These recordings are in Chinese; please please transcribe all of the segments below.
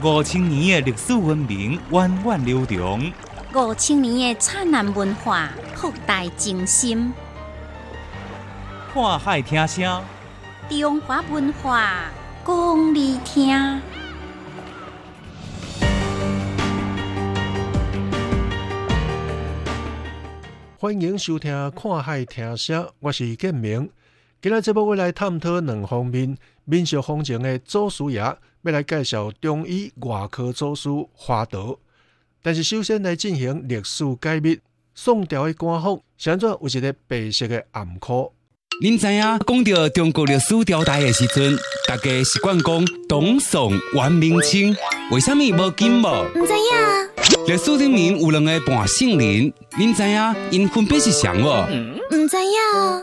五千年的历史文明源远流长，五千年的灿烂文化博大精深。看海听声，中华文化讲你听。欢迎收听《看海听声》，我是建明。今日节目要来探讨两方面民俗风情的祖师爷，要来介绍中医外科祖师华佗。但是首先来进行历史解密，宋朝的官服是安怎有一个白色的暗裤？您知影讲到中国历史朝代的时阵，大家习惯讲董宋、元、明、清，为什么无金无？唔知影，历史里面有两个半姓林，您知影因分别是谁无？唔知影，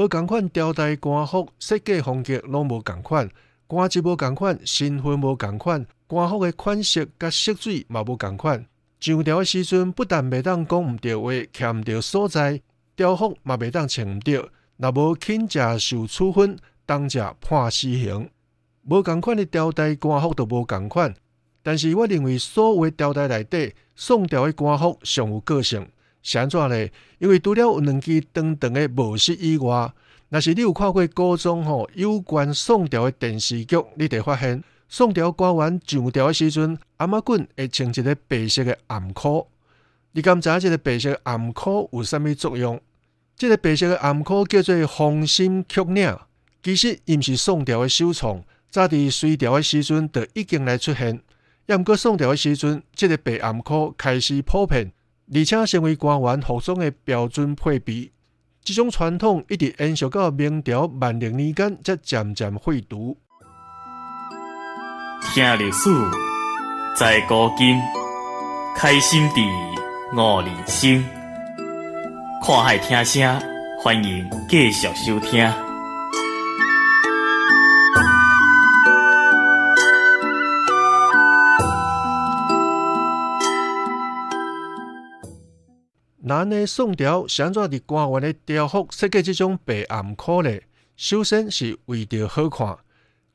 无共款朝代官服设计风格拢无共款，官职无共款，身份无共款，官服的款式甲色水嘛无共款。上朝诶时阵，不但袂当讲毋对话，欠毋着所在，朝服嘛袂当穿毋着，若无轻者受处分，当者判死刑。无共款的朝代官服都无共款，但是我认为所有的朝代内底，宋朝的官服上有个性。是安怎呢？因为除了有两支长长的模式以外，若是你有看过高中吼有关宋朝的电视剧，你会发现宋朝官员上朝的时阵，阿妈棍会穿一个白色诶暗裤。你敢知即个白色的暗裤有啥物作用？这个白色诶暗裤叫做红心曲领，其实伊毋是宋朝诶首创，早伫隋朝诶时阵就已经来出现。也毋过宋朝诶时阵，这个白暗裤开始普遍。而且成为官员服装的标准配备，这种传统一直延续到明朝万历年间，才渐渐废除。听历史，在古今，开心地悟人生。看海听声，欢迎继续收听。咱的宋朝是安怎伫官员的雕服设计这种白暗裤呢？首先是为着好看。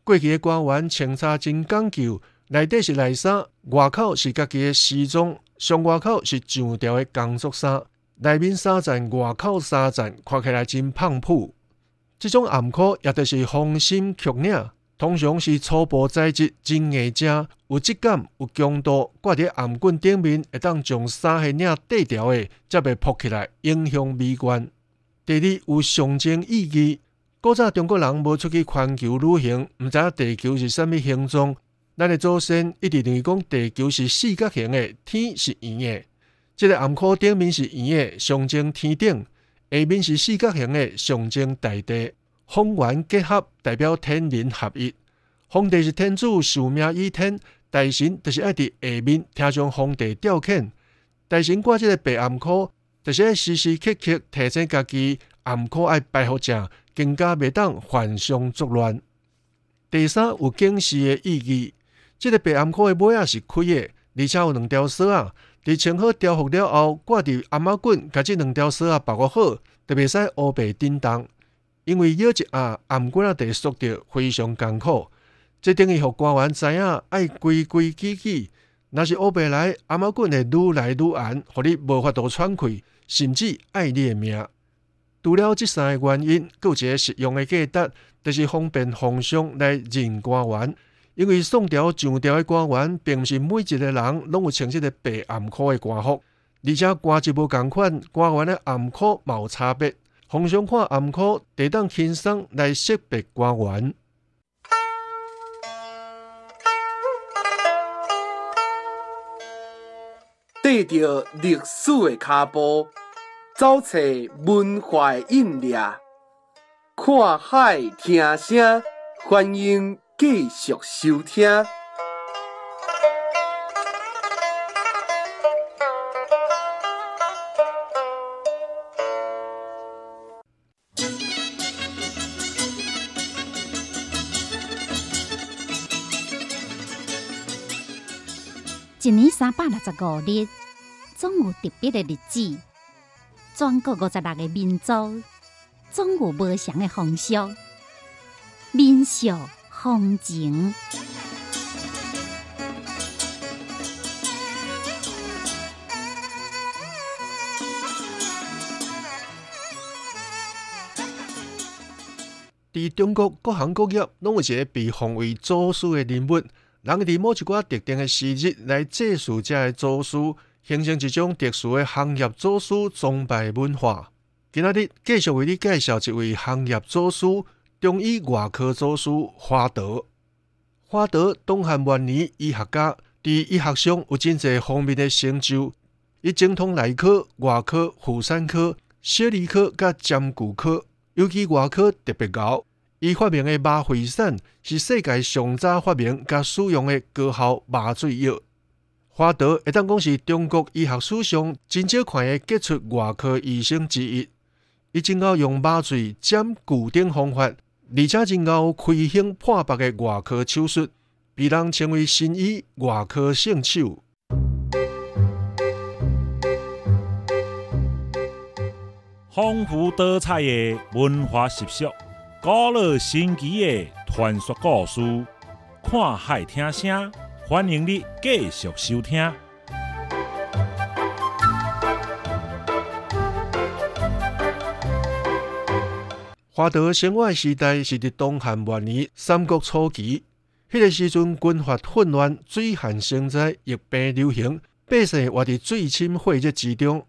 过去的官员穿插真讲究，内底是内衫，外口是家己的西装，上外口是上朝的工作衫，内面衫赞，外口衫赞，看起来真胖朴。这种暗裤也就是红心曲领。通常是初步材质，真硬者，有质感，有强度，挂伫颔棍顶面，会当将衫系领缀条的，才袂扑起来，影响美观。第二有象征意义。古早中国人无出去环球旅行，毋知影地球是啥物形状。咱的祖先一直认为讲地球是四角形的，天是圆的。这个暗裤顶面是圆的，象征天顶；下面是四角形的，象征大地。风元结合，代表天人合一。皇帝是天主，受命于天；大神就是爱伫下面听从皇帝调遣。大神挂这个白暗裤，就是爱时时刻刻提醒家己暗裤爱摆好正，更加袂当犯上作乱。第三有警示的意义，这个白暗裤的尾仔是开的，而且有两条锁啊。伫穿好条服了后，挂伫暗马棍，甲这两条锁啊把握好，就袂使乌白颠动。因为腰一下暗棍仔地缩着，非常艰苦。这等于互官员知影爱规规矩矩。若是乌白来，阿毛棍会愈来愈暗，互你无法度喘气，甚至爱你的命。除了这三个原因，有一个实用的价值，就是方便皇上来认官员。因为宋朝、上朝的官员，并毋是每一个人拢有穿这个白暗裤的官服，而且官职无共款，官员的暗裤嘛有差别。皇上看暗裤，得当轻松来识别官员。缀着历史的脚步，走出文化的印掠，看海听声，欢迎继续收听。一年三百六十五日，总有特别的日子。全国五十六个民族，总有不祥的风俗、民俗、风情。伫中国各行各业，拢有一个被奉为祖师的人物，人伫某一寡特定的时日来祭祀这的祖师，形成一种特殊的行业祖师崇拜文化。今仔日继续为你介绍一位行业祖师——中医外科祖师华德。华德东汉末年医学家，伫医学上有真侪方面的成就，伊精通内科、外科、妇产科、小儿科甲针骨科。尤其外科特别高，伊发明的麻沸散是世界上早发明甲使用的高效麻醉药。华德会当讲是中国医学史上真少看的杰出外科医生之一。伊真够用麻醉占固定方法，而且真够开胸破腹的外科手术，被人称为新医外科圣手。丰富多彩的文化习俗，古老神奇的传说故事，看海听声，欢迎你继续收听。华德生活时代是伫东汉末年、三国初期，迄个时阵军阀混乱，水旱生灾，疫病流行，百姓活伫水深火热之中。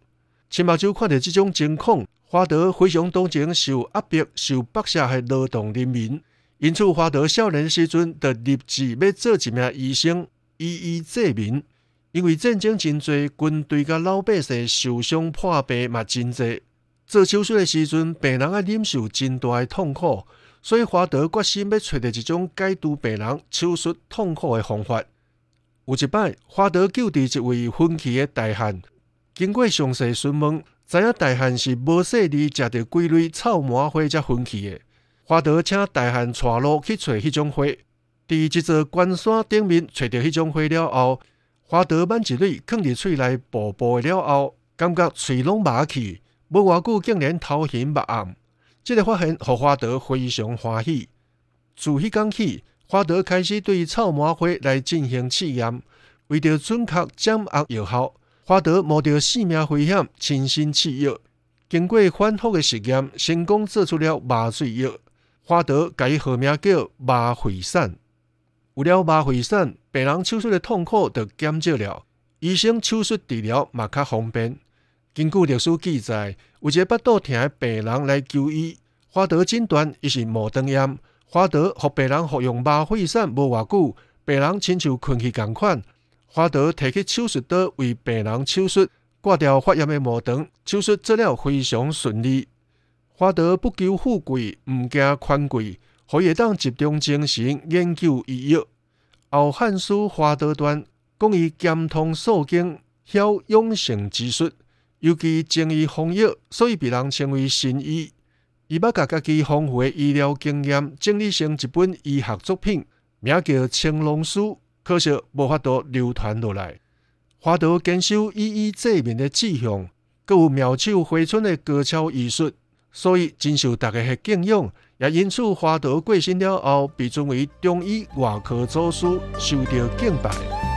秦目洲看到这种情况。华德非常同情受压迫、受剥削的劳动人民，因此华德少年时阵就立志要做一名医生，医医济民。因为战争真多，军队甲老百姓受伤破病嘛真多，做手术的时阵，病人要忍受真大的痛苦，所以华德决心要找到一种解除病人手术痛苦的方法。有一摆，华德救治一位昏去的大汉，经过详细询问。知影大汉是无细里食着几类草麻花才昏去的，花德请大汉带路去找迄种花。伫一座关山顶面找到迄种花了后，花德挽一蕊放伫喙内，薄薄了后，感觉喙拢麻去，无偌久竟然头晕目暗。这个发现互花德非常欢喜。自迄天起，花德开始对草麻花来进行试验，为着准确掌握药效。华德冒着性命危险，亲身试药，经过反复的实验，成功做出了麻醉药。华德改号名叫麻沸散。有了麻沸散，病人手术的痛苦就减少了，医生手术治疗嘛较方便。根据历史记载，有一个腹肚疼的病人来求医，华德诊断伊是毛肠炎。华德和病人服用麻沸散无偌久，病人亲像困去共款。华德提起手术刀为病人手术，割掉发炎的毛肠，手术做了非常顺利。华德不求富贵，毋惊权贵，可以当集中精神研究医药。后汉书华德传讲伊兼通数经，晓养生之术，尤其精于方药，所以被人称为神医。伊捌甲家己丰富的医疗经验整理成一本医学作品，名叫《青龙书》。可惜无法度流传落来。花朵坚守医医济民的志向，佮有妙手回春的高超医术，所以真受大家的敬仰。也因此，花朵过身了后，被尊为中医外科祖师，受到敬拜。